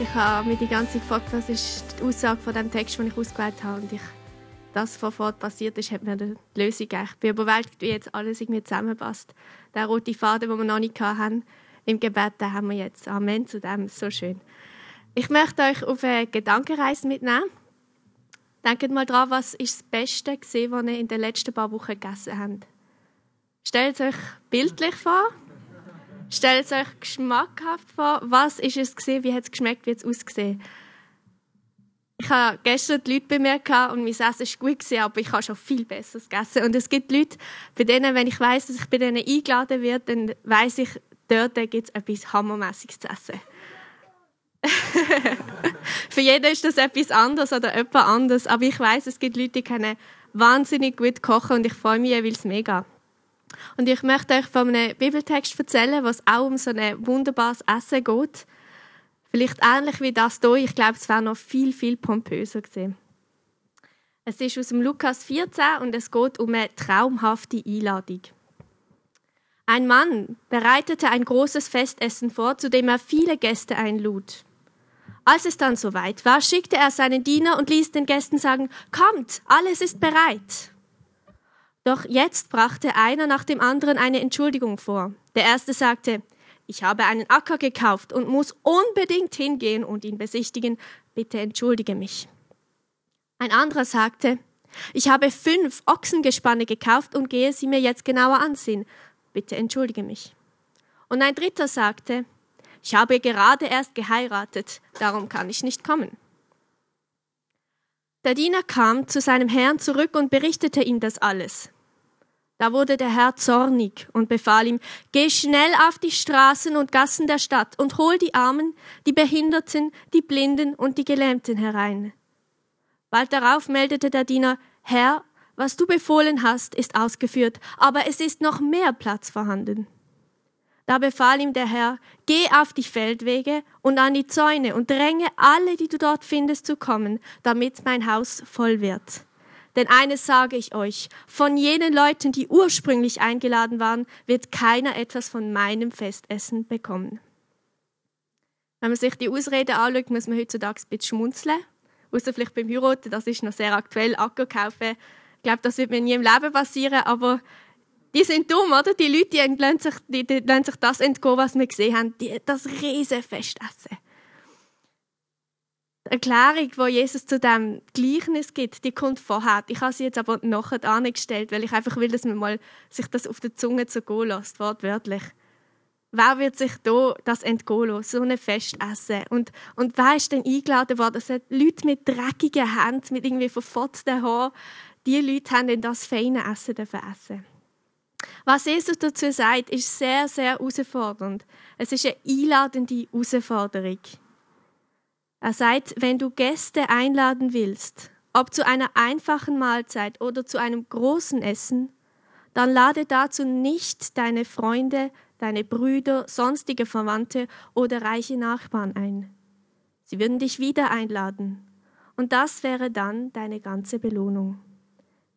Ich habe mich die ganze Zeit gefragt, was ist die Aussage von dem Text, den ich ausgewählt habe. Und ich, das, was vorher passiert ist, hat mir die Lösung gegeben. Ich bin überwältigt, wie jetzt alles irgendwie zusammenpasst. Der rote Faden, den wir noch nicht hatten, im Gebet, den haben wir jetzt. Amen zu dem, so schön. Ich möchte euch auf eine Gedankenreise mitnehmen. Denkt mal dran, was ist das Beste gewesen, was ihr in den letzten paar Wochen gegessen habt. Stellt euch bildlich vor. Stellt es euch geschmackhaft vor. Was ist es gesehen? Wie hat es geschmeckt? Wie hat es ausgesehen? Ich habe gestern die Leute bei mir und mein Essen war gut, aber ich habe schon viel Besseres gegessen. Und es gibt Leute, bei denen, wenn ich weiß, dass ich bei denen eingeladen werde, dann weiß ich, dort gibt es etwas Hammermäßiges zu essen. Für jeden ist das etwas anderes oder etwas anderes. Aber ich weiß, es gibt Leute, die können wahnsinnig gut kochen und ich freue mich jeweils mega. Und ich möchte euch von einem Bibeltext erzählen, was auch um so ein wunderbares Essen geht. Vielleicht ähnlich wie das hier. Ich glaube, es wäre noch viel, viel pompöser gewesen. Es ist aus dem Lukas 14 und es geht um eine traumhafte Einladung. Ein Mann bereitete ein großes Festessen vor, zu dem er viele Gäste einlud. Als es dann soweit war, schickte er seinen Diener und ließ den Gästen sagen, Kommt, alles ist bereit. Doch jetzt brachte einer nach dem anderen eine Entschuldigung vor. Der erste sagte, ich habe einen Acker gekauft und muss unbedingt hingehen und ihn besichtigen. Bitte entschuldige mich. Ein anderer sagte, ich habe fünf Ochsengespanne gekauft und gehe sie mir jetzt genauer ansehen. Bitte entschuldige mich. Und ein dritter sagte, ich habe gerade erst geheiratet, darum kann ich nicht kommen. Der Diener kam zu seinem Herrn zurück und berichtete ihm das alles. Da wurde der Herr zornig und befahl ihm, geh schnell auf die Straßen und Gassen der Stadt und hol die Armen, die Behinderten, die Blinden und die Gelähmten herein. Bald darauf meldete der Diener, Herr, was du befohlen hast, ist ausgeführt, aber es ist noch mehr Platz vorhanden. Da befahl ihm der Herr, geh auf die Feldwege und an die Zäune und dränge alle, die du dort findest, zu kommen, damit mein Haus voll wird. Denn eines sage ich euch, von jenen Leuten, die ursprünglich eingeladen waren, wird keiner etwas von meinem Festessen bekommen. Wenn man sich die Ausrede anschaut, muss man heutzutage ein bisschen schmunzeln. Außer vielleicht beim Heiraten, das ist noch sehr aktuell, Acker kaufen. Ich glaube, das wird mir nie im Leben passieren, aber die sind dumm, oder? Die Leute, die lassen sich, die, die lassen sich das entgehen, was wir gesehen haben, die, das riesen Festessen. Die Erklärung, die Jesus zu dem Gleichnis gibt, die kommt vorher. Ich habe sie jetzt aber nachher angestellt, weil ich einfach will, dass man mal sich das auf der Zunge zu gehen lässt, wortwörtlich. Wer wird sich da das entgehen lassen, so ein Festessen? Und, und wer ist denn eingeladen worden? Das sind Leute mit dreckigen Händen, mit irgendwie verfotzten Haaren. Die Leute haben in das feine Essen essen was Jesus dazu sagt, ist sehr, sehr herausfordernd. Es ist eine einladende Herausforderung. Er sagt, wenn du Gäste einladen willst, ob zu einer einfachen Mahlzeit oder zu einem großen Essen, dann lade dazu nicht deine Freunde, deine Brüder, sonstige Verwandte oder reiche Nachbarn ein. Sie würden dich wieder einladen. Und das wäre dann deine ganze Belohnung.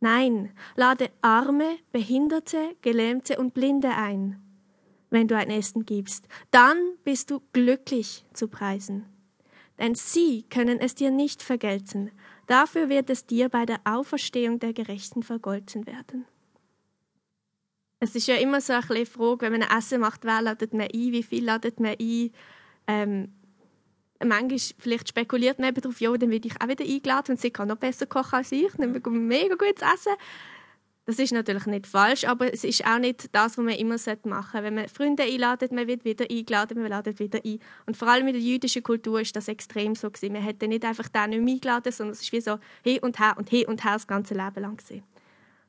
Nein, lade Arme, Behinderte, Gelähmte und Blinde ein, wenn du ein Essen gibst. Dann bist du glücklich zu preisen. Denn sie können es dir nicht vergelten. Dafür wird es dir bei der Auferstehung der Gerechten vergolten werden. Es ist ja immer so ein bisschen Frage, wenn man ein Essen macht, wer ladet man ein, wie viel ladet man ein. Ähm, manchmal vielleicht spekuliert man darauf, ja, dann werde ich auch wieder eingeladen und sie kann noch besser kochen als ich, dann bekomme ich mega gutes Essen. Das ist natürlich nicht falsch, aber es ist auch nicht das, was man immer machen sollte. Wenn man Freunde einladet, man wird wieder eingeladen, man ladet wieder ein. Und vor allem in der jüdischen Kultur ist das extrem so gewesen. Man hätte nicht einfach den nicht mehr eingeladen, sondern es ist wie so hin und her und hin und her das ganze Leben lang gewesen.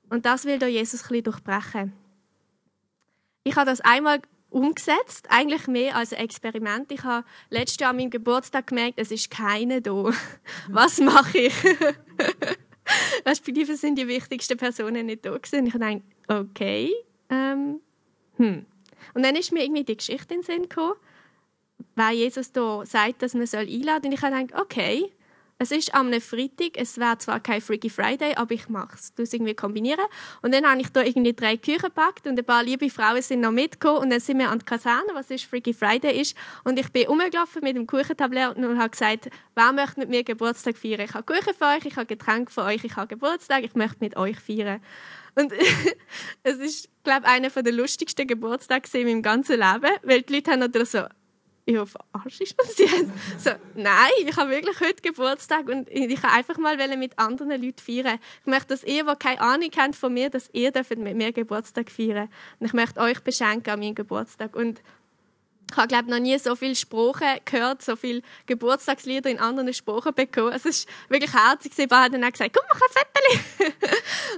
Und das will Jesus ein bisschen durchbrechen. Ich habe das einmal umgesetzt, eigentlich mehr als ein Experiment. Ich habe letztes Jahr an meinem Geburtstag gemerkt, es ist keine da. Was mache ich? Respektive sind die wichtigsten Personen nicht da gewesen. Ich dachte, okay, ähm, hm. Und dann ist mir irgendwie die Geschichte in den Sinn gekommen, weil Jesus da sagt, dass man einladen soll. Und ich gedacht, okay, es ist am Freitag, es wäre zwar kein Freaky Friday, aber ich mache es. es irgendwie kombinieren. Und dann habe ich da irgendwie drei Küchen gepackt und ein paar liebe Frauen sind noch mitgekommen und dann sind wir an die Kaserne, was ist Freaky Friday ist. Und ich bin rumgelaufen mit dem Kuchentablett und habe gesagt, wer möchte mit mir Geburtstag feiern? Ich habe Kuchen für euch, ich habe Getränke für euch, ich habe Geburtstag, ich möchte mit euch feiern. Und es ist, glaube ich, einer der lustigsten Geburtstage in meinem ganzen Leben, weil die Leute haben natürlich so ja, verarscht ist uns jetzt? So, nein, ich habe wirklich heute Geburtstag und ich kann einfach mal mit anderen Leuten feiern. Ich möchte, dass ihr, die keine Ahnung habt von mir, dass ihr mit mir Geburtstag feiern Und ich möchte euch beschenken an meinem Geburtstag. Und ich habe glaube noch nie so viele Sprachen gehört, so viele Geburtstagslieder in anderen Sprachen bekommen. Es ist wirklich herzig. Sie haben dann auch gesagt, komm, mach ein Foto.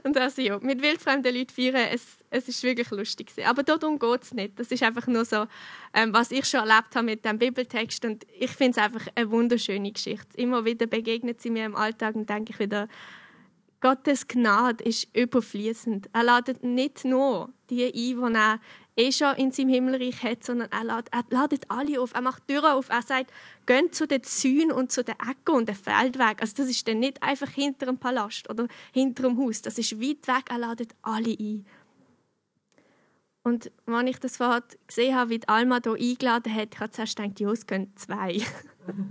und also ja, mit wildfremden Leuten feiern, es, es ist wirklich lustig. Aber darum geht es nicht. Das ist einfach nur so, ähm, was ich schon erlebt habe mit dem Bibeltext. Und ich finde es einfach eine wunderschöne Geschichte. Immer wieder begegnet sie mir im Alltag und denke ich wieder, Gottes Gnade ist überfließend. Er ladet nicht nur die ein, die er eh schon in seinem Himmelreich hat, sondern er ladet, er ladet alle auf. Er macht Türen auf. Er sagt, geht zu den Zäunen und zu den Ecken und den Feldweg. Also das ist dann nicht einfach hinter dem Palast oder hinter dem Haus. Das ist weit weg. Er ladet alle ein. Und als ich das vorher gesehen habe, wie die Alma hier eingeladen hat, ich habe zuerst gedacht, ja, es gehen zwei.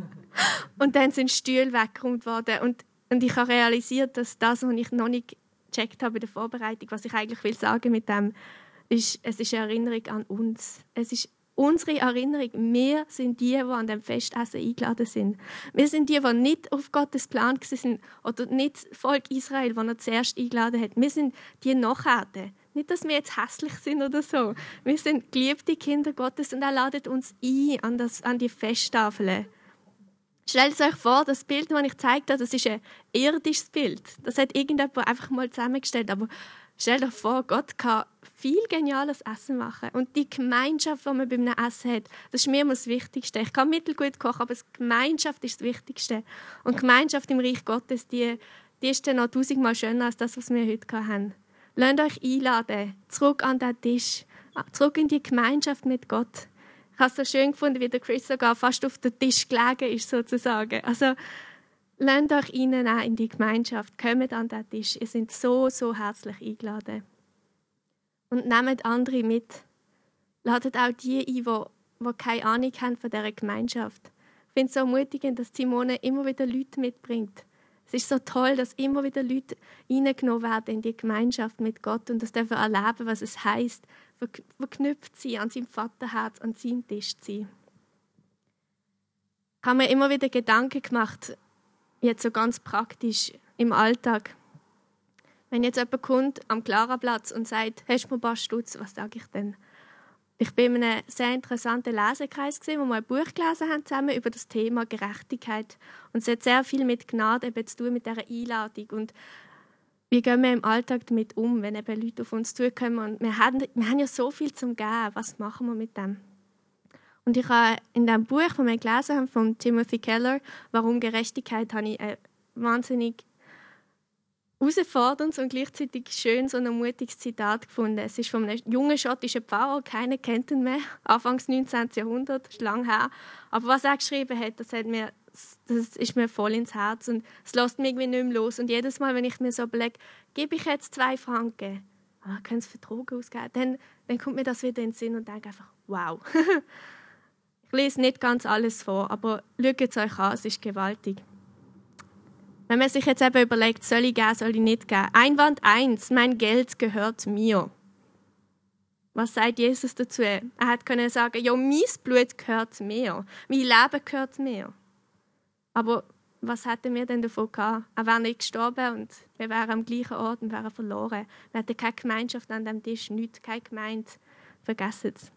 und dann sind Stühle weggeräumt worden. Und, und ich habe realisiert, dass das, was ich noch nicht gecheckt habe in der Vorbereitung, was ich eigentlich will sagen mit dem, ist, es ist eine Erinnerung an uns. Es ist unsere Erinnerung. Wir sind die, die an dem Festessen eingeladen sind. Wir sind die, die nicht auf Gottes Plan sind oder nicht das Volk Israel, das er zuerst eingeladen hat. Wir sind die Nachher. Nicht, dass wir jetzt hässlich sind oder so. Wir sind geliebte Kinder Gottes und er ladet uns ein an, das, an die Festtafeln. Stellt euch vor, das Bild, das ich gezeigt habe, das ist ein irdisches Bild. Das hat irgendjemand einfach mal zusammengestellt. Aber Stell dir vor, Gott kann viel geniales Essen machen. Und die Gemeinschaft, die man beim Essen hat, das ist mir immer das Wichtigste. Ich kann mittelgut kochen, aber die Gemeinschaft ist das Wichtigste. Und die Gemeinschaft im Reich Gottes, die, die ist dann noch tausendmal schöner als das, was wir heute haben. Lasst euch einladen, zurück an den Tisch, zurück in die Gemeinschaft mit Gott. Ich habe es so schön gefunden, wie der Chris sogar fast auf den Tisch gelegen ist, sozusagen. Also, Lasst euch auch in die Gemeinschaft, kommt an den Tisch. Ihr seid so, so herzlich eingeladen. Und nehmt andere mit. Ladet auch die ein, die, die keine Ahnung haben von dieser Gemeinschaft. Ich finde es so ermutigend, dass Simone immer wieder Leute mitbringt. Es ist so toll, dass immer wieder Leute reingenommen werden in die Gemeinschaft mit Gott und das dürfen erleben, was es heißt, verknüpft sie an seinem Vaterherz, an seinem Tisch zu sein. Ich habe mir immer wieder Gedanken gemacht, jetzt so ganz praktisch im Alltag. Wenn jetzt jemand kommt am Klaraplatz und sagt, hast du mir ein paar Stutz, was sage ich denn? Ich bin in einem sehr interessanten Lesekreis gesehen, wo wir ein Buch gelesen haben zusammen über das Thema Gerechtigkeit. Und es hat sehr viel mit Gnade eben zu tun mit dieser Einladung. Und wie gehen wir im Alltag damit um, wenn eben Leute auf uns zukommen? Und wir haben, wir haben ja so viel zum Geben, was machen wir mit dem? Und ich habe in dem Buch, das wir gelesen haben, von Timothy Keller, Warum Gerechtigkeit, habe ich ein wahnsinnig herausforderndes und gleichzeitig schön so ein mutiges Zitat gefunden. Es ist von einem jungen schottischen Pfarrer, keiner kennt ihn mehr, Anfangs 19. Jahrhundert, ist lang her. Aber was er geschrieben hat, das, hat mir, das ist mir voll ins Herz und es lässt mich irgendwie nicht mehr los. Und jedes Mal, wenn ich mir so überlege, gebe ich jetzt zwei Franken, ah, können es für Drogen ausgeben, dann, dann kommt mir das wieder in den Sinn und denke einfach, wow. Ich lese nicht ganz alles vor, aber schaut es euch an, es ist gewaltig. Wenn man sich jetzt eben überlegt, soll ich geben, soll ich nicht geben. Einwand 1, mein Geld gehört mir. Was sagt Jesus dazu? Er hat können sagen, ja, mein Blut gehört mir, mein Leben gehört mir. Aber was hätten wir denn davon gehabt? Er wäre nicht gestorben und wir wären am gleichen Ort und wären verloren. Wir hätten keine Gemeinschaft an dem Tisch, nichts, keine Gemeinde. Vergessen es.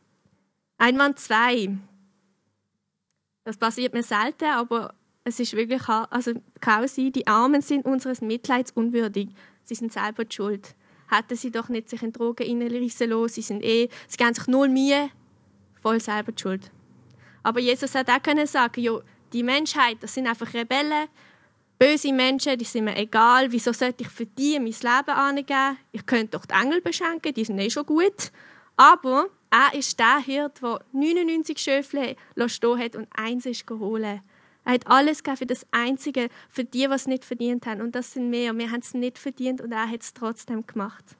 Einwand 2, das passiert mir selten, aber es ist wirklich, also kann sein, die Armen sind unseres Mitleids unwürdig. Sie sind selber die schuld. Hätten sie doch nicht sich in Drogen reinrissen lassen, sie sind eh, sie geben sich null Mühe, voll selber die Schuld. Aber Jesus hat auch können sagen, ja, die Menschheit, das sind einfach Rebellen, böse Menschen, die sind mir egal. Wieso sollte ich für die mein Leben angeben? Ich könnte doch die Engel beschenken, die sind eh schon gut. Aber er ist der Hirt, der 99 Schöfle stehen hat und eins ist geholt. Er hat alles gegeben für das Einzige, für die, es nicht verdient haben. Und das sind wir. Wir haben es nicht verdient und er hat es trotzdem gemacht.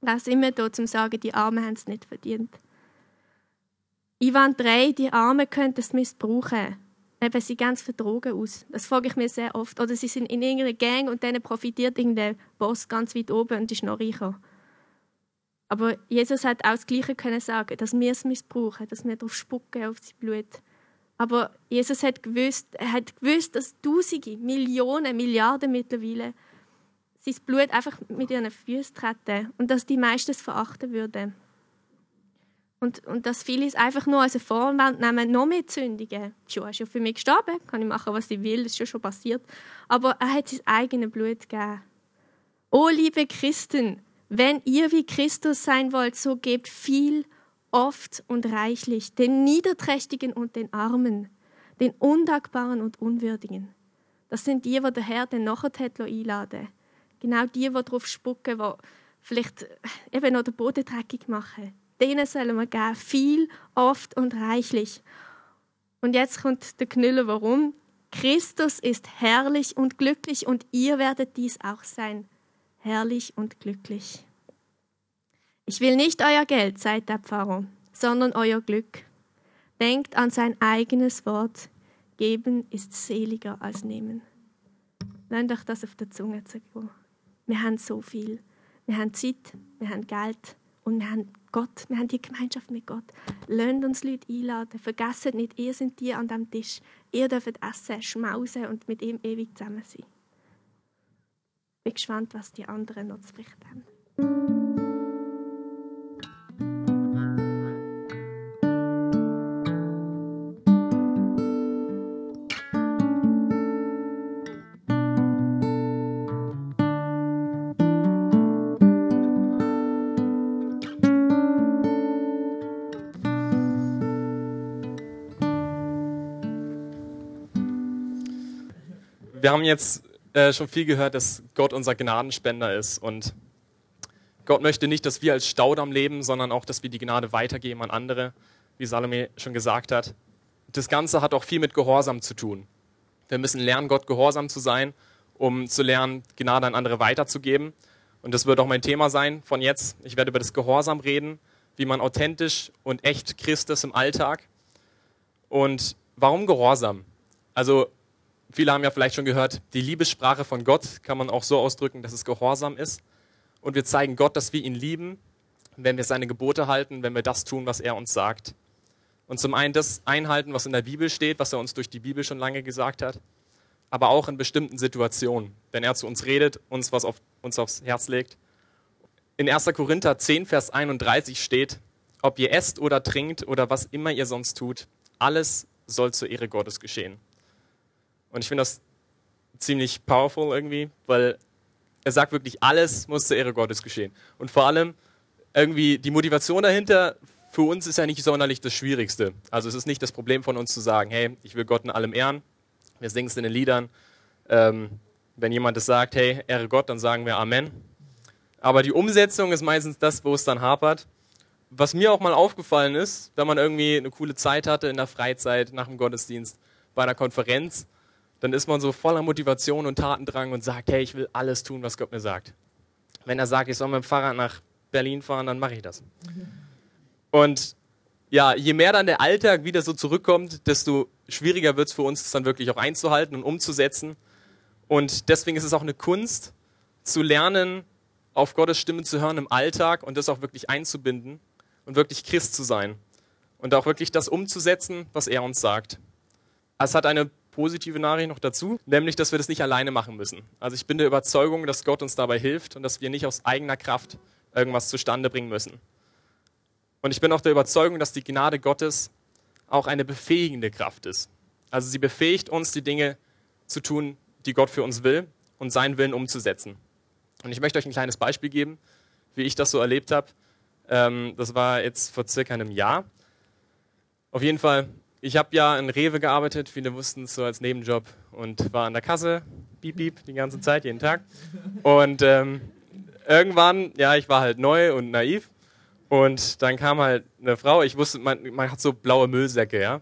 Er ist immer da, um zu sagen, die Armen haben es nicht verdient. Ivan 3, die Armen könnten es missbrauchen. Eben, sie gehen für Drogen aus. Das frage ich mir sehr oft. Oder sie sind in irgendeiner Gang und dann profitiert irgendein Boss ganz weit oben und ist noch reicher. Aber Jesus hat auch das Gleiche können sagen, dass wir es missbrauchen, dass wir darauf spucken, auf sein Blut. Aber Jesus hat gewusst, er hat gewusst, dass Tausende, Millionen, Milliarden mittlerweile sein Blut einfach mit ihren Füßen treten und dass die meisten es verachten würden. Und, und dass viele es einfach nur als eine Vorwand nehmen, noch mehr Zündigen. Schon, er ist ja für mich gestorben, kann ich machen, was ich will, das ist schon, schon passiert. Aber er hat sein eigenes Blut gegeben. Oh, liebe Christen, wenn ihr wie Christus sein wollt, so gebt viel oft und reichlich, den Niederträchtigen und den Armen, den Undankbaren und Unwürdigen. Das sind die, die der Herr den nachher einladen Genau die, die darauf spucken, die vielleicht eben noch den Boden dreckig machen. Denen sollen wir geben, viel, oft und reichlich. Und jetzt kommt der Knüller, warum? Christus ist herrlich und glücklich und ihr werdet dies auch sein. Herrlich und glücklich. Ich will nicht euer Geld, sagt der Pfarrer, sondern euer Glück. Denkt an sein eigenes Wort. Geben ist seliger als nehmen. Lernt euch das auf der Zunge zu gehen. Wir haben so viel. Wir haben Zeit, wir haben Geld und wir haben Gott, wir haben die Gemeinschaft mit Gott. Lasst uns Leute einladen. Vergesst nicht, ihr seid die an dem Tisch. Ihr dürft essen, schmausen und mit ihm ewig zusammen sein. Ich bin gespannt, was die anderen noch zu berichten haben. Wir haben jetzt äh, schon viel gehört, dass Gott unser Gnadenspender ist. Und Gott möchte nicht, dass wir als Staudamm leben, sondern auch, dass wir die Gnade weitergeben an andere, wie Salome schon gesagt hat. Das Ganze hat auch viel mit Gehorsam zu tun. Wir müssen lernen, Gott gehorsam zu sein, um zu lernen, Gnade an andere weiterzugeben. Und das wird auch mein Thema sein von jetzt. Ich werde über das Gehorsam reden, wie man authentisch und echt Christ ist im Alltag. Und warum Gehorsam? Also Viele haben ja vielleicht schon gehört, die Liebessprache von Gott kann man auch so ausdrücken, dass es Gehorsam ist. Und wir zeigen Gott, dass wir ihn lieben, wenn wir seine Gebote halten, wenn wir das tun, was er uns sagt. Und zum einen das einhalten, was in der Bibel steht, was er uns durch die Bibel schon lange gesagt hat, aber auch in bestimmten Situationen, wenn er zu uns redet, uns was auf, uns aufs Herz legt. In 1. Korinther 10, Vers 31 steht, ob ihr esst oder trinkt oder was immer ihr sonst tut, alles soll zur Ehre Gottes geschehen. Und ich finde das ziemlich powerful irgendwie, weil er sagt wirklich, alles muss zur Ehre Gottes geschehen. Und vor allem irgendwie die Motivation dahinter für uns ist ja nicht sonderlich das Schwierigste. Also es ist nicht das Problem von uns zu sagen, hey, ich will Gott in allem ehren. Wir singen es in den Liedern. Ähm, wenn jemand es sagt, hey, ehre Gott, dann sagen wir Amen. Aber die Umsetzung ist meistens das, wo es dann hapert. Was mir auch mal aufgefallen ist, wenn man irgendwie eine coole Zeit hatte in der Freizeit, nach dem Gottesdienst, bei einer Konferenz, dann ist man so voller Motivation und Tatendrang und sagt, hey, ich will alles tun, was Gott mir sagt. Wenn er sagt, ich soll mit dem Fahrrad nach Berlin fahren, dann mache ich das. Und ja, je mehr dann der Alltag wieder so zurückkommt, desto schwieriger wird es für uns, es dann wirklich auch einzuhalten und umzusetzen. Und deswegen ist es auch eine Kunst, zu lernen, auf Gottes Stimme zu hören im Alltag und das auch wirklich einzubinden und wirklich Christ zu sein. Und auch wirklich das umzusetzen, was er uns sagt. Es hat eine positive Nachricht noch dazu, nämlich, dass wir das nicht alleine machen müssen. Also ich bin der Überzeugung, dass Gott uns dabei hilft und dass wir nicht aus eigener Kraft irgendwas zustande bringen müssen. Und ich bin auch der Überzeugung, dass die Gnade Gottes auch eine befähigende Kraft ist. Also sie befähigt uns, die Dinge zu tun, die Gott für uns will und seinen Willen umzusetzen. Und ich möchte euch ein kleines Beispiel geben, wie ich das so erlebt habe. Ähm, das war jetzt vor circa einem Jahr. Auf jeden Fall, ich habe ja in Rewe gearbeitet, viele wussten es so als Nebenjob und war an der Kasse, piep, piep, die ganze Zeit, jeden Tag. Und ähm, irgendwann, ja, ich war halt neu und naiv und dann kam halt eine Frau, ich wusste, man, man hat so blaue Müllsäcke, ja,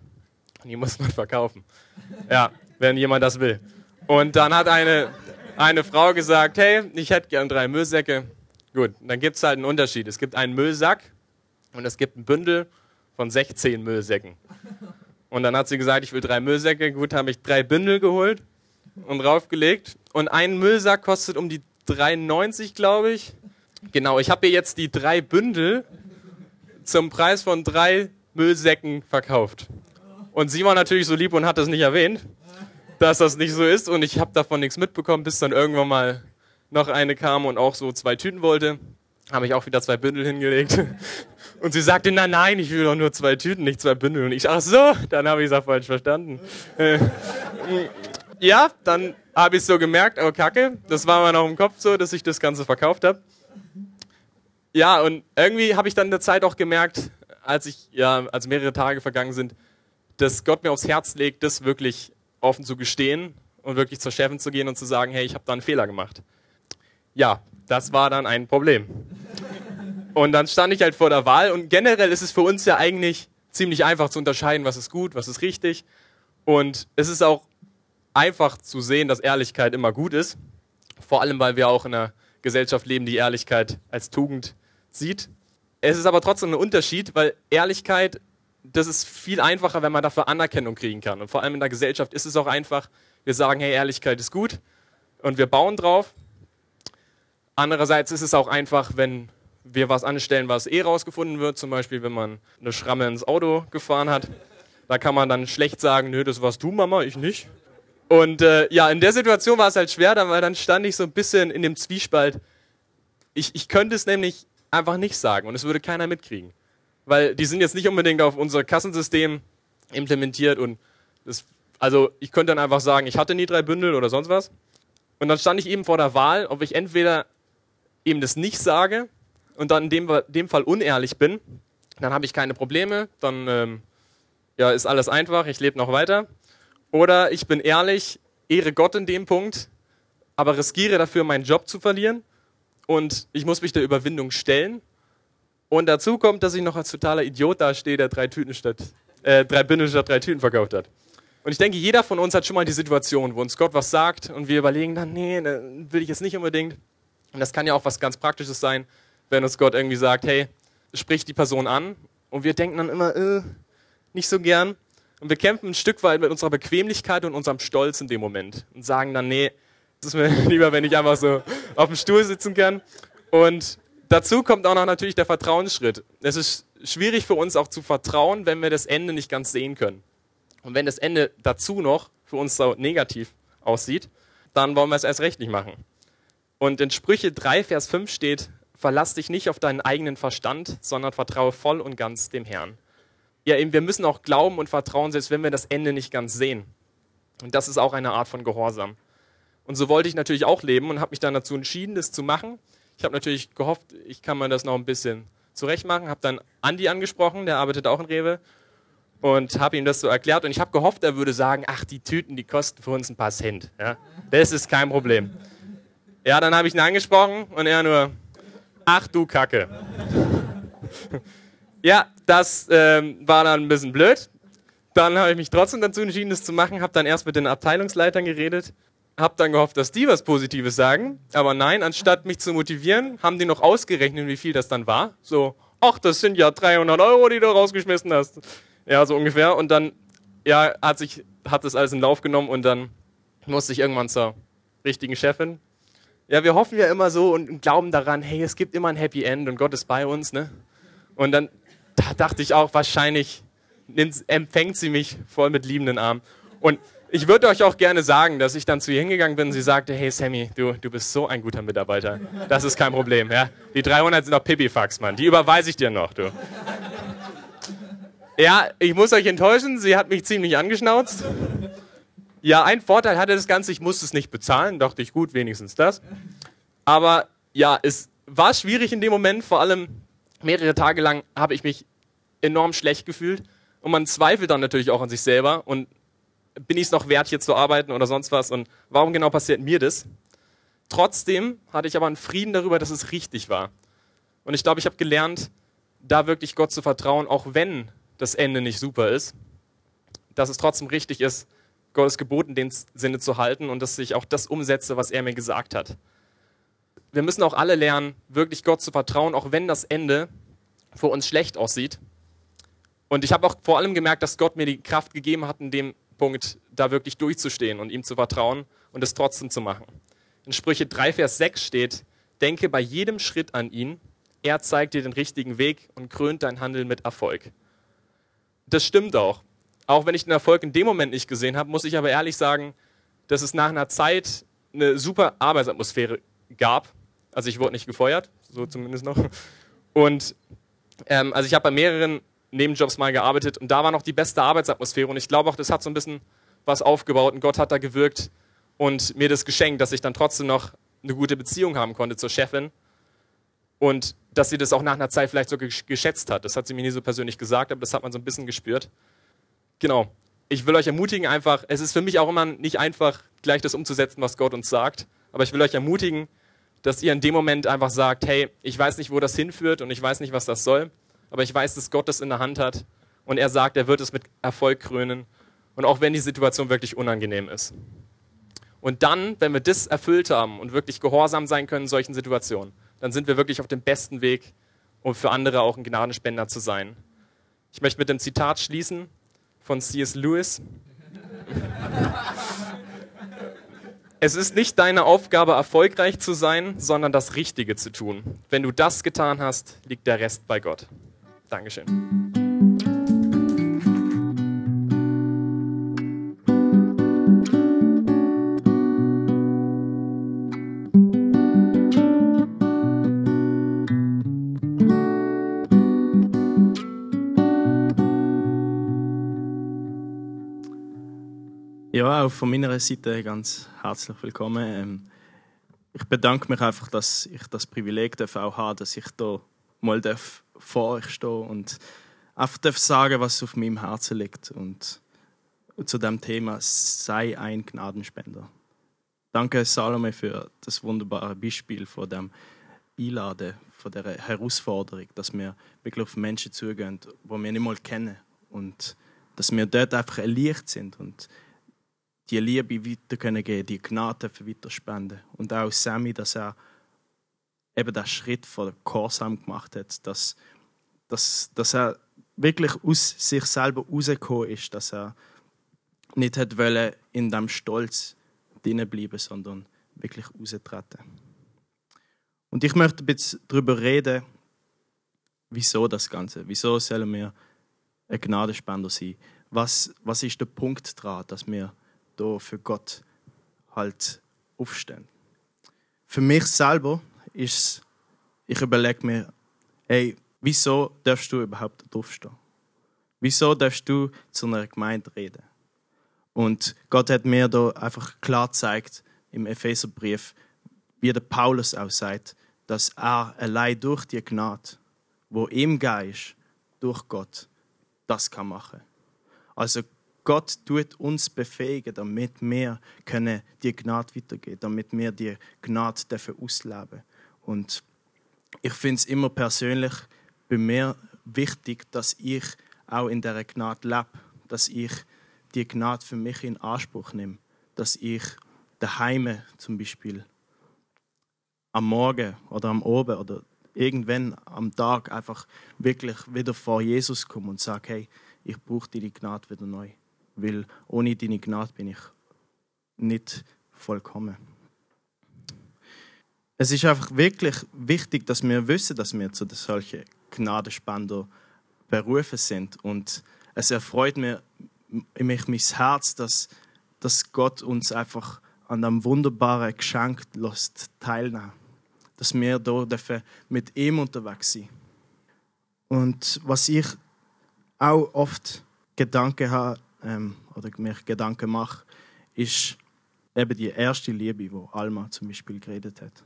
die muss man verkaufen. Ja, wenn jemand das will. Und dann hat eine, eine Frau gesagt, hey, ich hätte gern drei Müllsäcke. Gut, dann gibt es halt einen Unterschied. Es gibt einen Müllsack und es gibt ein Bündel von 16 Müllsäcken. Und dann hat sie gesagt, ich will drei Müllsäcke. Gut, habe ich drei Bündel geholt und draufgelegt. Und ein Müllsack kostet um die 3,90, glaube ich. Genau, ich habe ihr jetzt die drei Bündel zum Preis von drei Müllsäcken verkauft. Und sie war natürlich so lieb und hat das nicht erwähnt, dass das nicht so ist. Und ich habe davon nichts mitbekommen, bis dann irgendwann mal noch eine kam und auch so zwei Tüten wollte. Habe ich auch wieder zwei Bündel hingelegt. Und sie sagte, nein, nein, ich will doch nur zwei Tüten, nicht zwei Bündel. Und ich, ach so, dann habe ich es auch falsch verstanden. Äh, ja, dann habe ich es so gemerkt, oh Kacke, das war mir noch im Kopf so, dass ich das Ganze verkauft habe. Ja, und irgendwie habe ich dann in der Zeit auch gemerkt, als ich, ja, als mehrere Tage vergangen sind, dass Gott mir aufs Herz legt, das wirklich offen zu gestehen und wirklich zur Chefin zu gehen und zu sagen, hey, ich habe da einen Fehler gemacht. Ja, das war dann ein Problem. Und dann stand ich halt vor der Wahl und generell ist es für uns ja eigentlich ziemlich einfach zu unterscheiden, was ist gut, was ist richtig. Und es ist auch einfach zu sehen, dass Ehrlichkeit immer gut ist. Vor allem, weil wir auch in einer Gesellschaft leben, die Ehrlichkeit als Tugend sieht. Es ist aber trotzdem ein Unterschied, weil Ehrlichkeit, das ist viel einfacher, wenn man dafür Anerkennung kriegen kann. Und vor allem in der Gesellschaft ist es auch einfach, wir sagen, hey, Ehrlichkeit ist gut und wir bauen drauf. Andererseits ist es auch einfach, wenn wir was anstellen, was eh rausgefunden wird, zum Beispiel, wenn man eine Schramme ins Auto gefahren hat. Da kann man dann schlecht sagen, nö, das warst du, Mama, ich nicht. Und äh, ja, in der Situation war es halt schwer, weil dann stand ich so ein bisschen in dem Zwiespalt. Ich, ich könnte es nämlich einfach nicht sagen und es würde keiner mitkriegen. Weil die sind jetzt nicht unbedingt auf unser Kassensystem implementiert und das, also ich könnte dann einfach sagen, ich hatte nie drei Bündel oder sonst was. Und dann stand ich eben vor der Wahl, ob ich entweder eben das nicht sage und dann in dem, dem Fall unehrlich bin, dann habe ich keine Probleme, dann ähm, ja, ist alles einfach, ich lebe noch weiter. Oder ich bin ehrlich, ehre Gott in dem Punkt, aber riskiere dafür, meinen Job zu verlieren und ich muss mich der Überwindung stellen. Und dazu kommt, dass ich noch als totaler Idiot dastehe, der drei Tüten statt, äh, drei Bündel statt drei Tüten verkauft hat. Und ich denke, jeder von uns hat schon mal die Situation, wo uns Gott was sagt und wir überlegen dann, nee, will ich jetzt nicht unbedingt. Und das kann ja auch was ganz Praktisches sein, wenn uns Gott irgendwie sagt, hey, sprich die Person an. Und wir denken dann immer, äh, nicht so gern. Und wir kämpfen ein Stück weit mit unserer Bequemlichkeit und unserem Stolz in dem Moment und sagen dann, nee, es ist mir lieber, wenn ich einfach so auf dem Stuhl sitzen kann. Und dazu kommt auch noch natürlich der Vertrauensschritt. Es ist schwierig für uns auch zu vertrauen, wenn wir das Ende nicht ganz sehen können. Und wenn das Ende dazu noch für uns so negativ aussieht, dann wollen wir es erst recht nicht machen. Und in Sprüche 3, Vers 5 steht, verlass dich nicht auf deinen eigenen Verstand, sondern vertraue voll und ganz dem Herrn ja, eben, wir müssen auch glauben und vertrauen, selbst wenn wir das Ende nicht ganz sehen. Und das ist auch eine Art von Gehorsam. Und so wollte ich natürlich auch leben und habe mich dann dazu entschieden, das zu machen. Ich habe natürlich gehofft, ich kann mir das noch ein bisschen zurechtmachen. Habe dann Andi angesprochen, der arbeitet auch in Rewe und habe ihm das so erklärt. Und ich habe gehofft, er würde sagen, ach, die Tüten, die kosten für uns ein paar Cent. Ja, das ist kein Problem. Ja, dann habe ich ihn angesprochen und er nur, ach du Kacke. Ja, das ähm, war dann ein bisschen blöd. Dann habe ich mich trotzdem dazu entschieden, das zu machen. Habe dann erst mit den Abteilungsleitern geredet. Habe dann gehofft, dass die was Positives sagen. Aber nein, anstatt mich zu motivieren, haben die noch ausgerechnet, wie viel das dann war. So, ach, das sind ja 300 Euro, die du rausgeschmissen hast. Ja, so ungefähr. Und dann, ja, hat sich, hat das alles in Lauf genommen und dann musste ich irgendwann zur richtigen Chefin. Ja, wir hoffen ja immer so und glauben daran, hey, es gibt immer ein Happy End und Gott ist bei uns, ne? Und dann da dachte ich auch, wahrscheinlich empfängt sie mich voll mit liebenden Armen. Und ich würde euch auch gerne sagen, dass ich dann zu ihr hingegangen bin und sie sagte, hey Sammy, du, du bist so ein guter Mitarbeiter. Das ist kein Problem. Ja? Die 300 sind noch Pipifax, Mann. Die überweise ich dir noch, du. Ja, ich muss euch enttäuschen, sie hat mich ziemlich angeschnauzt. Ja, ein Vorteil hatte das Ganze, ich musste es nicht bezahlen. Dachte ich, gut, wenigstens das. Aber ja, es war schwierig in dem Moment, vor allem mehrere Tage lang habe ich mich enorm schlecht gefühlt, Und man zweifelt dann natürlich auch an sich selber und bin ich es noch wert, hier zu arbeiten oder sonst was und warum genau passiert mir das? Trotzdem hatte ich aber einen Frieden darüber, dass es richtig war. Und ich glaube, ich habe gelernt, da wirklich Gott zu vertrauen, auch wenn das Ende nicht super ist, dass es trotzdem richtig ist, Gottes Geboten in dem Sinne zu halten und dass ich auch das umsetze, was er mir gesagt hat. Wir müssen auch alle lernen, wirklich Gott zu vertrauen, auch wenn das Ende vor uns schlecht aussieht. Und ich habe auch vor allem gemerkt, dass Gott mir die Kraft gegeben hat, in dem Punkt da wirklich durchzustehen und ihm zu vertrauen und es trotzdem zu machen. In Sprüche 3, Vers 6 steht, denke bei jedem Schritt an ihn, er zeigt dir den richtigen Weg und krönt dein Handeln mit Erfolg. Das stimmt auch. Auch wenn ich den Erfolg in dem Moment nicht gesehen habe, muss ich aber ehrlich sagen, dass es nach einer Zeit eine super Arbeitsatmosphäre gab. Also ich wurde nicht gefeuert, so zumindest noch. Und ähm, also ich habe bei mehreren Nebenjobs mal gearbeitet und da war noch die beste Arbeitsatmosphäre und ich glaube auch, das hat so ein bisschen was aufgebaut und Gott hat da gewirkt und mir das geschenkt, dass ich dann trotzdem noch eine gute Beziehung haben konnte zur Chefin und dass sie das auch nach einer Zeit vielleicht so geschätzt hat. Das hat sie mir nie so persönlich gesagt, aber das hat man so ein bisschen gespürt. Genau. Ich will euch ermutigen, einfach, es ist für mich auch immer nicht einfach, gleich das umzusetzen, was Gott uns sagt, aber ich will euch ermutigen, dass ihr in dem Moment einfach sagt, hey, ich weiß nicht, wo das hinführt und ich weiß nicht, was das soll, aber ich weiß, dass Gott das in der Hand hat und er sagt, er wird es mit Erfolg krönen und auch wenn die Situation wirklich unangenehm ist. Und dann, wenn wir das erfüllt haben und wirklich gehorsam sein können in solchen Situationen, dann sind wir wirklich auf dem besten Weg, um für andere auch ein Gnadenspender zu sein. Ich möchte mit dem Zitat schließen von C.S. Lewis. Es ist nicht deine Aufgabe, erfolgreich zu sein, sondern das Richtige zu tun. Wenn du das getan hast, liegt der Rest bei Gott. Dankeschön. Ja, auch von meiner Seite ganz herzlich willkommen. Ähm, ich bedanke mich einfach, dass ich das Privileg darf auch habe, dass ich da mal darf vor euch stehe und einfach darf sagen, was auf meinem Herzen liegt und zu dem Thema sei ein Gnadenspender. Danke Salome für das wunderbare Beispiel von dem Einladen, von der Herausforderung, dass wir wirklich auf Menschen zugehen, die wir nicht mal kennen und dass wir dort einfach ein sind und die Liebe weiter können die Gnade weiter spenden. Und auch Sammy, dass er eben den Schritt von Gehorsam gemacht hat, dass, dass, dass er wirklich aus sich selber rausgekommen ist, dass er nicht hat wollen, in dem Stolz drinnen bleiben, sondern wirklich raustreten. Und ich möchte ein bisschen darüber reden, wieso das Ganze, wieso sollen wir ein Gnadenspender sein? Was, was ist der Punkt daran, dass wir da für Gott halt aufstehen. Für mich selber ist ich überlege mir, hey, wieso darfst du überhaupt aufstehen? Wieso darfst du zu einer Gemeinde reden? Und Gott hat mir da einfach klar gezeigt im Epheserbrief, wie der Paulus auch sagt, dass er allein durch die Gnade, wo ihm ist, durch Gott, das kann machen. Also Gott tut uns befähigen, damit wir können die Gnade weitergeben, damit wir die Gnade dürfen ausleben. Und ich finde es immer persönlich bei mir wichtig, dass ich auch in der Gnade lebe, dass ich die Gnade für mich in Anspruch nehme, dass ich daheim zum Beispiel am Morgen oder am Abend oder irgendwann am Tag einfach wirklich wieder vor Jesus komme und sage, hey, ich brauche die Gnade wieder neu weil ohne deine Gnade bin ich nicht vollkommen. Es ist einfach wirklich wichtig, dass wir wissen, dass wir zu solchen Gnadenspender berufen sind. Und es erfreut mich mein Herz, dass, dass Gott uns einfach an einem wunderbaren Geschenk lässt teilnehmen. Dass wir da mit ihm unterwegs sind. Und was ich auch oft Gedanken habe, ähm, oder mir Gedanken mache, ist eben die erste Liebe, wo Alma zum Beispiel geredet hat.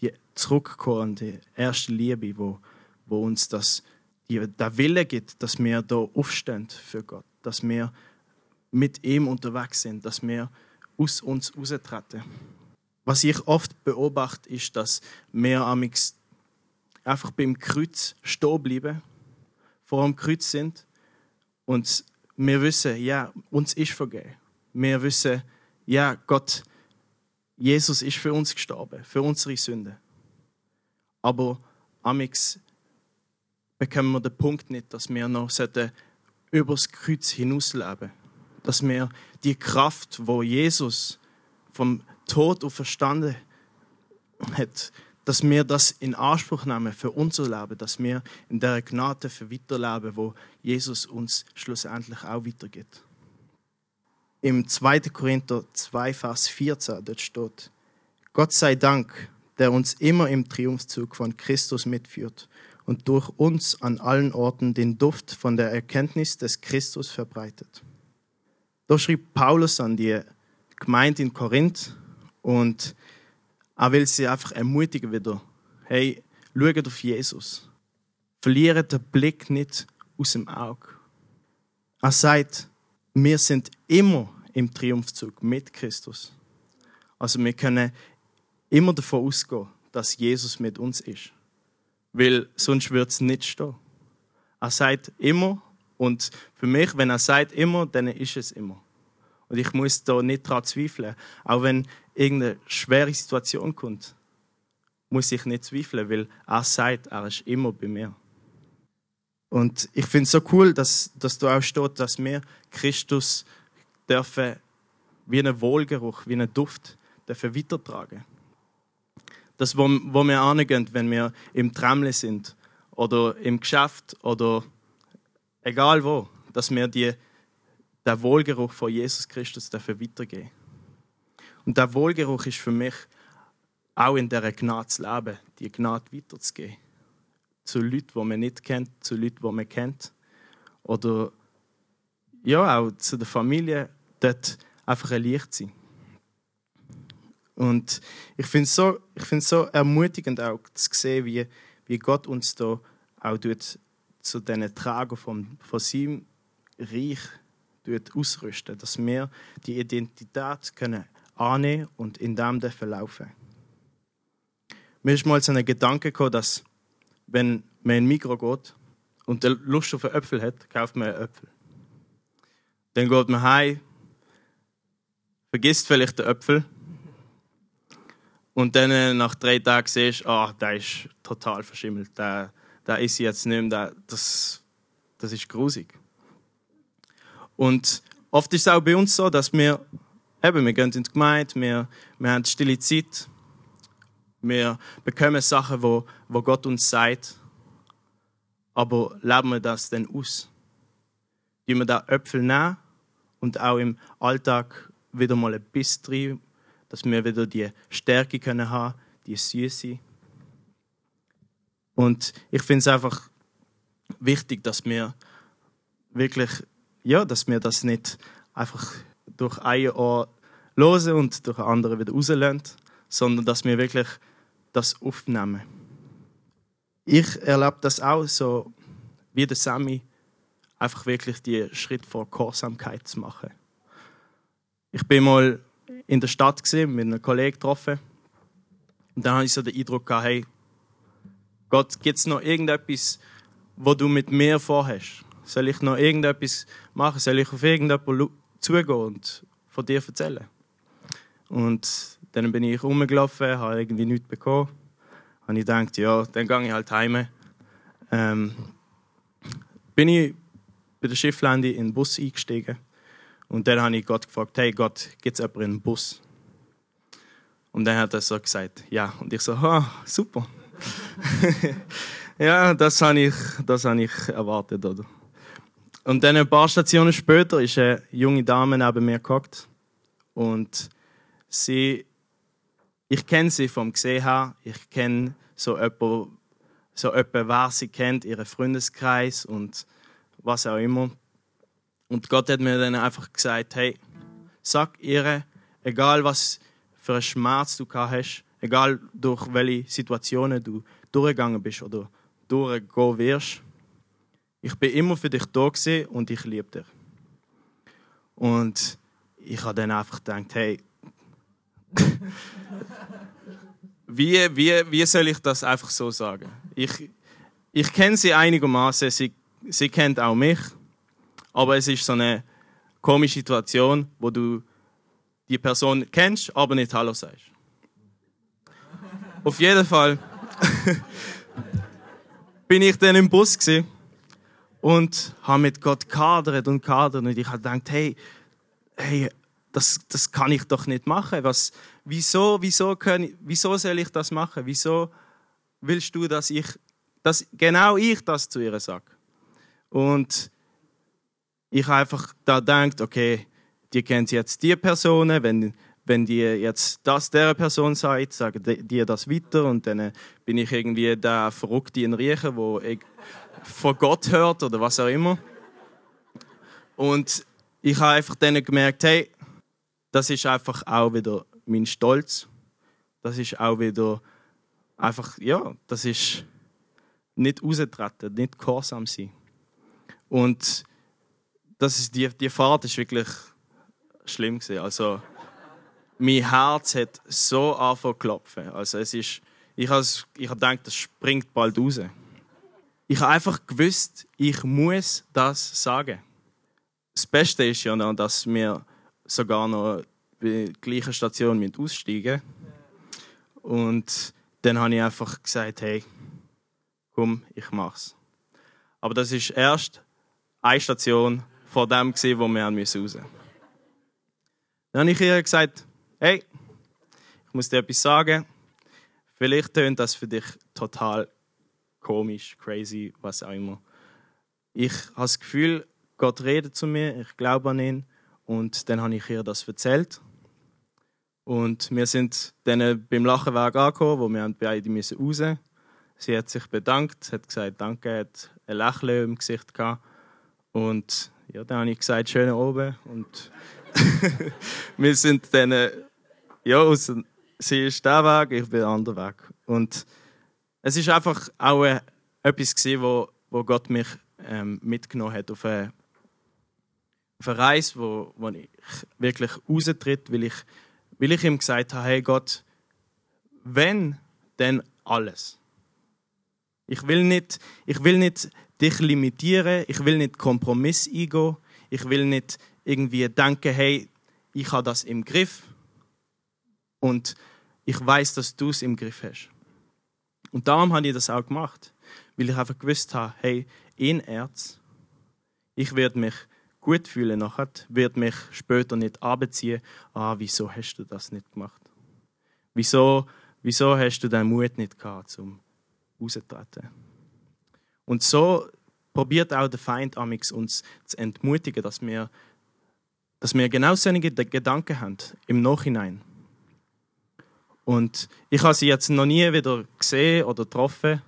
Die zurückkommende erste Liebe, wo, wo uns das, der Wille gibt, dass wir da aufstehen für Gott, dass wir mit ihm unterwegs sind, dass wir aus uns raustreten. Was ich oft beobachte, ist, dass wir einfach beim Kreuz stehen bleiben, vor dem Kreuz sind und wir wissen, ja, uns ist vergeben. Wir wissen, ja, Gott, Jesus ist für uns gestorben, für unsere Sünden. Aber amix bekommen wir den Punkt nicht, dass wir noch über das Kreuz hinausleben Dass wir die Kraft, wo Jesus vom Tod auferstanden hat, dass wir das in Anspruch nehmen für unser Leben, dass wir in der Gnade für weiterleben, wo Jesus uns schlussendlich auch weitergibt. Im 2. Korinther 2, Vers 14, dort steht, Gott sei Dank, der uns immer im Triumphzug von Christus mitführt und durch uns an allen Orten den Duft von der Erkenntnis des Christus verbreitet. Da schrieb Paulus an die Gemeinde in Korinth und er will sie einfach ermutigen wieder. Hey, schaut auf Jesus. Verliert den Blick nicht aus dem Auge. Er sagt, wir sind immer im Triumphzug mit Christus. Also wir können immer davon ausgehen, dass Jesus mit uns ist. Weil sonst wird es nicht stehen. Er sagt immer und für mich, wenn er sagt immer, dann ist es immer. Und ich muss da nicht daran zweifeln. Auch wenn irgendeine schwere Situation kommt, muss ich nicht zweifeln, weil er sagt, er ist immer bei mir. Und ich finde es so cool, dass, dass du auch steht, dass wir Christus dürfen wie einen Wohlgeruch, wie einen Duft dürfen weitertragen. Das, wo, wo wir angehen, wenn wir im Tramle sind oder im Geschäft oder egal wo, dass wir die der Wohlgeruch von Jesus Christus dafür weitergeben. Und der Wohlgeruch ist für mich auch in dieser Gnade zu leben, die Gnade weiterzugeben. Zu Leuten, die man nicht kennt, zu Leuten, die man kennt. Oder ja, auch zu der Familie, dort einfach ein Licht sein. Und ich finde es so, so ermutigend auch zu sehen, wie, wie Gott uns da auch zu diesen Tragen von, von seinem Reich ausrüsten, dass wir die Identität können annehmen und in dem verlaufen. Mir ist mal so ein Gedanke gekommen, dass wenn man in Mikro geht und Lust auf einen Äpfel hat, kauft man einen Äpfel. Dann geht man heim, vergisst vielleicht den Äpfel und dann äh, nach drei Tagen siehst du, ah, der ist total verschimmelt, der, der ist jetzt nicht mehr, das, das ist grusig. Und oft ist es auch bei uns so, dass wir, eben, wir gehen in die Gemeinde, wir, wir haben stille Zeit, wir bekommen Sachen, wo, wo Gott uns sagt, aber leben wir das denn aus? Wie wir da Äpfel nehmen und auch im Alltag wieder mal ein Biss drin, dass wir wieder die Stärke können haben, die Süße. Und ich finde es einfach wichtig, dass wir wirklich ja, dass wir das nicht einfach durch ein Ohr hören und durch andere wieder rauslassen, sondern dass wir wirklich das aufnehmen. Ich erlebe das auch so, wie der Sammy, einfach wirklich die Schritt vor Gehorsamkeit zu machen. Ich bin mal in der Stadt gesehen, mit einem Kollegen getroffen und dann habe ich so den Eindruck gehabt, hey, Gott, gibt es noch irgendetwas, wo du mit mir vorhast? Soll ich noch irgendetwas machen? Soll ich auf irgendjemanden zugehen und von dir erzählen? Und dann bin ich rumgelaufen, habe irgendwie nichts bekommen. Und ich dachte, ja, dann gehe ich halt heim. Ähm, bin ich bei der Schifflande in den Bus eingestiegen. Und dann habe ich Gott gefragt, hey Gott, gibt es jemanden im Bus? Und dann hat er so gesagt, ja. Und ich so, ah, super. ja, das habe ich, habe ich erwartet, oder? Und dann ein paar Stationen später ist eine junge Dame neben mir gehockt und sie, ich kenne sie vom gesehen haben, ich kenne so jemanden, so jemanden, wer sie kennt, ihren Freundeskreis und was auch immer. Und Gott hat mir dann einfach gesagt, hey, sag ihr, egal was für einen Schmerz du gehabt hast, egal durch welche Situationen du durchgegangen bist oder durchgehen wirst, Ich bin immer für dich da gewesen und ich liebe dich. Und ich habe dann einfach gedacht, hey, wie, wie, wie soll ich das einfach so sagen? Ich, ich kenne sie einigermaßen, sie, sie kennt auch mich, aber es ist so eine komische Situation, wo du die Person kennst, aber nicht Hallo sagst. Auf jeden Fall bin ich dann im Bus und habe mit Gott kadert und kadert und ich habe gedacht, hey, hey, das, das kann ich doch nicht machen. Was, wieso, wieso, können, wieso soll ich das machen? Wieso willst du, dass ich, dass genau ich das zu ihr sage? Und ich habe einfach da gedacht, okay, die kennt jetzt die Personen, wenn, wenn die jetzt das der Person sagt, sagen die das weiter und dann bin ich irgendwie der Verrückte in Riechen, wo ich von Gott hört oder was auch immer. Und ich habe einfach dann gemerkt, hey, das ist einfach auch wieder mein Stolz. Das ist auch wieder einfach, ja, das ist nicht raustreten, nicht gehorsam sein. Und das ist, die, die Fahrt ist wirklich schlimm gewesen. Also, mein Herz hat so angefangen zu klopfen. Also, es ist, ich habe ich gedacht, das springt bald raus. Ich habe einfach gewusst, ich muss das sagen. Das Beste ist ja noch, dass wir sogar noch bei der gleichen Station aussteigen Und dann habe ich einfach gesagt, hey, komm, ich mach's. Aber das ist erst eine Station vor dem, wo wir raus müssen. Dann habe ich ihr gesagt, hey, ich muss dir etwas sagen. Vielleicht tönt das für dich total komisch, crazy, was auch immer. Ich habe das Gefühl, Gott redet zu mir, ich glaube an ihn. Und dann habe ich ihr das erzählt. Und wir sind dann beim Lachenweg angekommen, wo wir beide raus Sie hat sich bedankt, hat gesagt, danke, hat ein Lächeln im Gesicht gehabt. Und ja, dann habe ich gesagt, schön oben. Und wir sind dann, ja, aus, sie ist der Weg, ich bin der andere Weg. Und es ist einfach auch äh, etwas gewesen, wo, wo Gott mich ähm, mitgenommen hat auf eine, auf eine Reise, wo, wo ich wirklich raustritt, weil ich, weil ich ihm gesagt habe, hey Gott, wenn, dann alles. Ich will nicht, ich will nicht dich limitieren, ich will nicht Kompromiss eingehen, ich will nicht irgendwie denken, hey, ich habe das im Griff und ich weiß, dass du es im Griff hast. Und darum habe ich das auch gemacht, weil ich einfach gewusst habe, hey, in Erz, ich werde mich gut fühlen nachher, werde mich später nicht abziehen, ah, wieso hast du das nicht gemacht? Wieso, wieso hast du den Mut nicht gehabt, zum rauszutreten? Und so probiert auch der Feind amix uns zu entmutigen, dass wir, dass wir genau solche Gedanken haben im Nachhinein. Und ich habe sie jetzt noch nie wieder gesehen oder getroffen,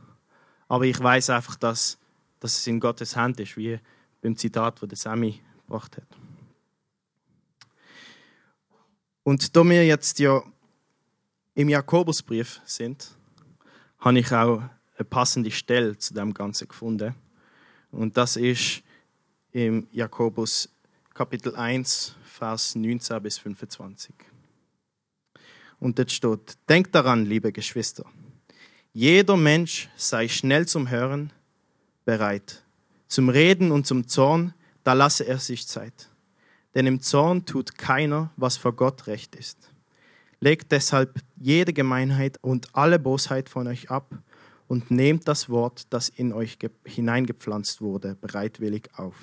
aber ich weiß einfach, dass, dass es in Gottes Hand ist, wie beim Zitat, das der Sammy gebracht hat. Und da wir jetzt ja im Jakobusbrief sind, habe ich auch eine passende Stelle zu dem Ganzen gefunden. Und das ist im Jakobus Kapitel 1, Vers 19 bis 25. Und dort steht, denkt daran, liebe Geschwister, jeder Mensch sei schnell zum Hören bereit, zum Reden und zum Zorn, da lasse er sich Zeit. Denn im Zorn tut keiner, was vor Gott recht ist. Legt deshalb jede Gemeinheit und alle Bosheit von euch ab und nehmt das Wort, das in euch hineingepflanzt wurde, bereitwillig auf.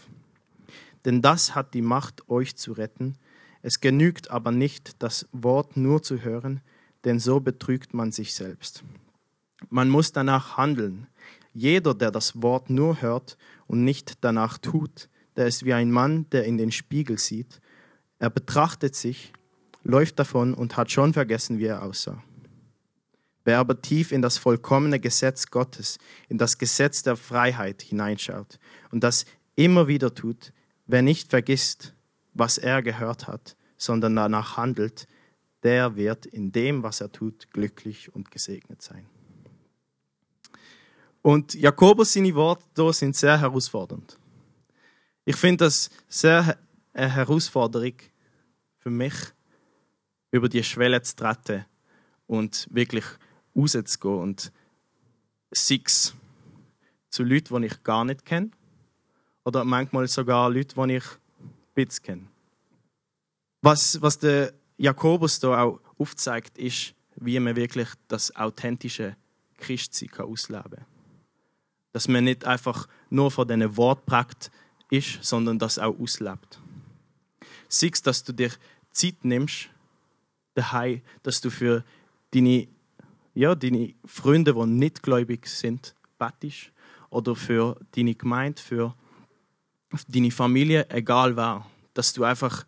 Denn das hat die Macht, euch zu retten. Es genügt aber nicht, das Wort nur zu hören, denn so betrügt man sich selbst. Man muss danach handeln. Jeder, der das Wort nur hört und nicht danach tut, der ist wie ein Mann, der in den Spiegel sieht. Er betrachtet sich, läuft davon und hat schon vergessen, wie er aussah. Wer aber tief in das vollkommene Gesetz Gottes, in das Gesetz der Freiheit hineinschaut und das immer wieder tut, wer nicht vergisst, was er gehört hat, sondern danach handelt, der wird in dem, was er tut, glücklich und gesegnet sein. Und Jakobus seine Worte hier sind sehr herausfordernd. Ich finde das sehr eine Herausforderung für mich, über die Schwelle zu treten und wirklich rauszugehen und sechs zu Leuten, die ich gar nicht kenne oder manchmal sogar Leute, die ich kenne. Was, was der Jakobus da auch aufzeigt, ist, wie man wirklich das authentische Christsein ausleben kann. Dass man nicht einfach nur von diesen Wort prägt ist, sondern das auch auslebt. Siehst, dass du dir Zeit nimmst, daheim, dass du für deine, ja, deine Freunde, die nicht gläubig sind, betest oder für deine Gemeinde, für deine Familie, egal wer, dass du einfach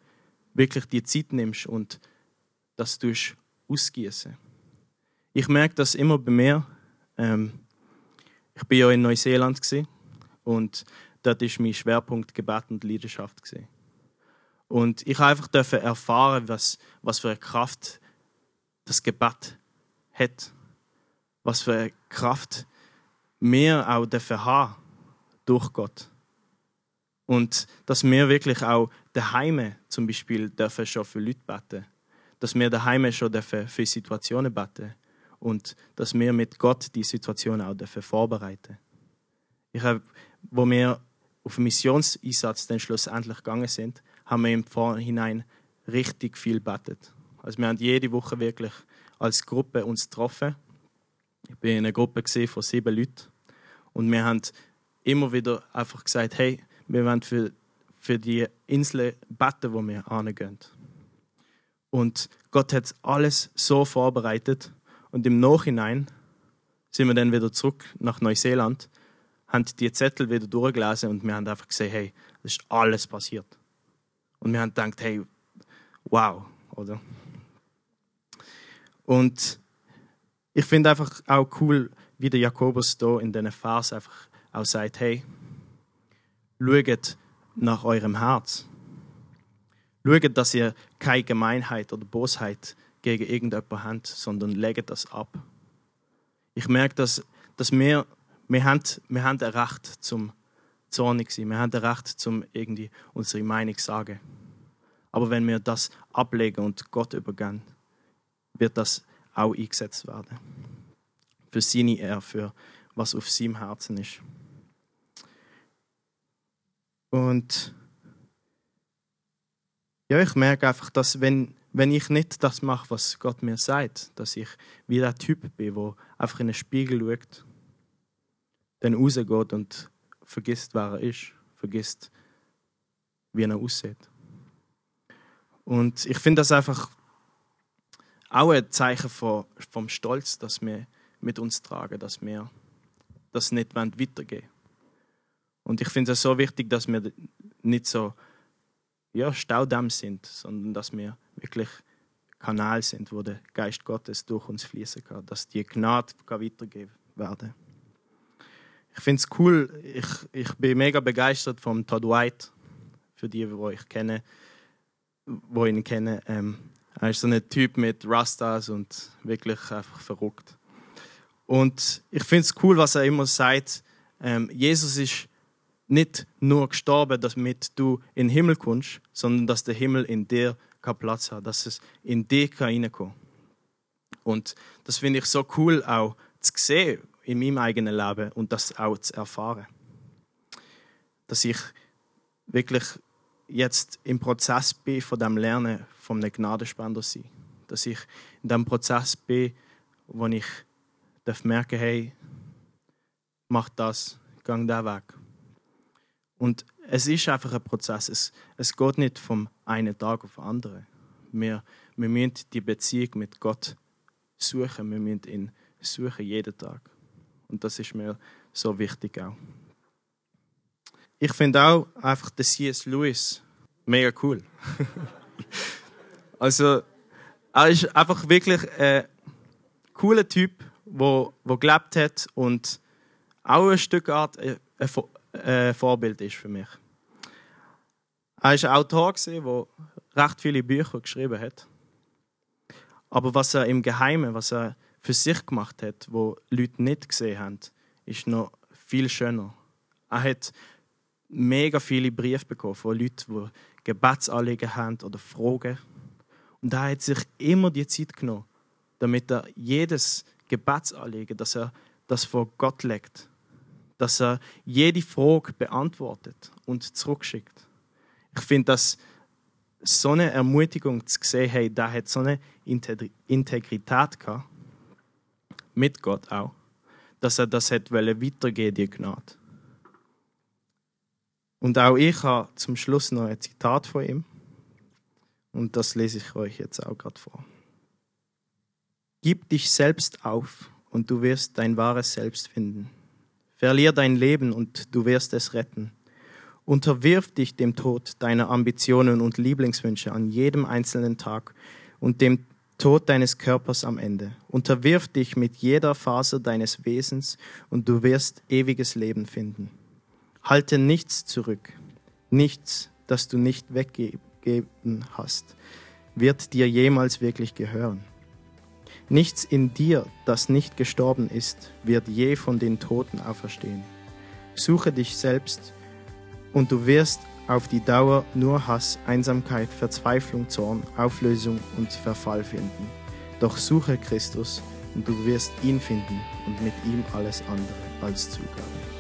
wirklich die Zeit nimmst und das du ausgießen. Ich merke das immer bei mir. Ähm, ich bin ja in Neuseeland und dort ist mein Schwerpunkt Gebet und Leidenschaft. Und ich einfach erfahren, was, was für eine Kraft das Gebet hat, was für eine Kraft wir auch dürfen haben durch Gott. Und dass wir wirklich auch daheim zum Beispiel dürfen schon für Leute beten. Dass wir daheim schon dürfen für Situationen beten. Und dass wir mit Gott die Situation auch dürfen vorbereiten. Ich habe, wo wir auf den Missionseinsatz dann schlussendlich gegangen sind, haben wir im Vorhinein richtig viel betet. Also wir haben jede Woche wirklich als Gruppe uns getroffen. Ich bin in einer Gruppe von sieben Leuten und wir haben immer wieder einfach gesagt, hey, wir wollen für, für die Insel beten, wo wir hingehen. Und Gott hat alles so vorbereitet. Und im Nachhinein sind wir dann wieder zurück nach Neuseeland, haben die Zettel wieder durchgelesen und wir haben einfach gesehen, hey, das ist alles passiert. Und wir haben gedacht, hey, wow, oder? Und ich finde einfach auch cool, wie der Jakobus da in diesen Vers einfach auch sagt, hey, schaut nach eurem Herz. Schaut, dass ihr keine Gemeinheit oder Bosheit gegen irgendjemanden habt, sondern legt das ab. Ich merke, dass, dass wir, wir, haben, wir haben ein Recht zum zornig sein, wir haben ein Recht zum irgendwie unsere Meinung sagen. Aber wenn wir das ablegen und Gott übergehen, wird das auch eingesetzt werden. Für seine Ehre, für was auf seinem Herzen ist. Und ja, ich merke einfach, dass wenn, wenn ich nicht das mache, was Gott mir sagt, dass ich wie der Typ bin, der einfach in den Spiegel schaut, dann rausgeht und vergisst, wer er ist, vergisst, wie er aussieht. Und ich finde das einfach auch ein Zeichen von, vom Stolz, dass wir mit uns tragen, dass wir das nicht weitergeben wollen. Und ich finde es so wichtig, dass wir nicht so ja, Staudamm sind, sondern dass wir wirklich Kanal sind, wo der Geist Gottes durch uns fließen kann, dass die Gnade weitergegeben werden. Ich finde es cool, ich, ich bin mega begeistert vom Todd White, für die, die ich kenne, wo ihn kennen. Ähm, er ist so ein Typ mit Rastas und wirklich einfach verrückt. Und ich finde es cool, was er immer sagt. Ähm, Jesus ist nicht nur gestorben, damit du in den Himmel kommst, sondern dass der Himmel in dir keinen Platz hat, dass es in dir reinkommen Und das finde ich so cool auch zu sehen in meinem eigenen Leben und das auch zu erfahren. Dass ich wirklich jetzt im Prozess bin von dem Lernen einem Gnadenspender sein. Dass ich in dem Prozess bin, wo ich darf merken, hey, mach das, gang da weg. Und es ist einfach ein Prozess. Es, es geht nicht vom einen Tag auf den anderen. Wir, wir müssen die Beziehung mit Gott suchen. Wir müssen ihn suchen jeden Tag. Und das ist mir so wichtig auch. Ich finde auch einfach den C.S. Lewis mega cool. also, er ist einfach wirklich ein cooler Typ, der gelebt hat und auch ein Stück Art ein ein Vorbild ist für mich. Er war ein Autor, der recht viele Bücher geschrieben hat. Aber was er im Geheimen, was er für sich gemacht hat, wo Leute nicht gesehen haben, ist noch viel schöner. Er hat mega viele Briefe bekommen von Leuten, die Gebetsanliegen haben oder Fragen. Und er hat sich immer die Zeit genommen, damit er jedes Gebetsanliegen, dass er das vor Gott legt, dass er jede Frage beantwortet und zurückschickt. Ich finde das so eine Ermutigung zu sehen, hey, da hat so eine Integrität gehabt, mit Gott auch, dass er das hat weitergehen die Gnade. Und auch ich habe zum Schluss noch ein Zitat von ihm. Und das lese ich euch jetzt auch gerade vor. Gib dich selbst auf und du wirst dein wahres Selbst finden. Verlier dein Leben und du wirst es retten. Unterwirf dich dem Tod deiner Ambitionen und Lieblingswünsche an jedem einzelnen Tag und dem Tod deines Körpers am Ende. Unterwirf dich mit jeder Faser deines Wesens und du wirst ewiges Leben finden. Halte nichts zurück, nichts, das du nicht weggegeben hast, wird dir jemals wirklich gehören. Nichts in dir, das nicht gestorben ist, wird je von den Toten auferstehen. Suche dich selbst und du wirst auf die Dauer nur Hass, Einsamkeit, Verzweiflung, Zorn, Auflösung und Verfall finden. Doch suche Christus und du wirst ihn finden und mit ihm alles andere als Zugabe.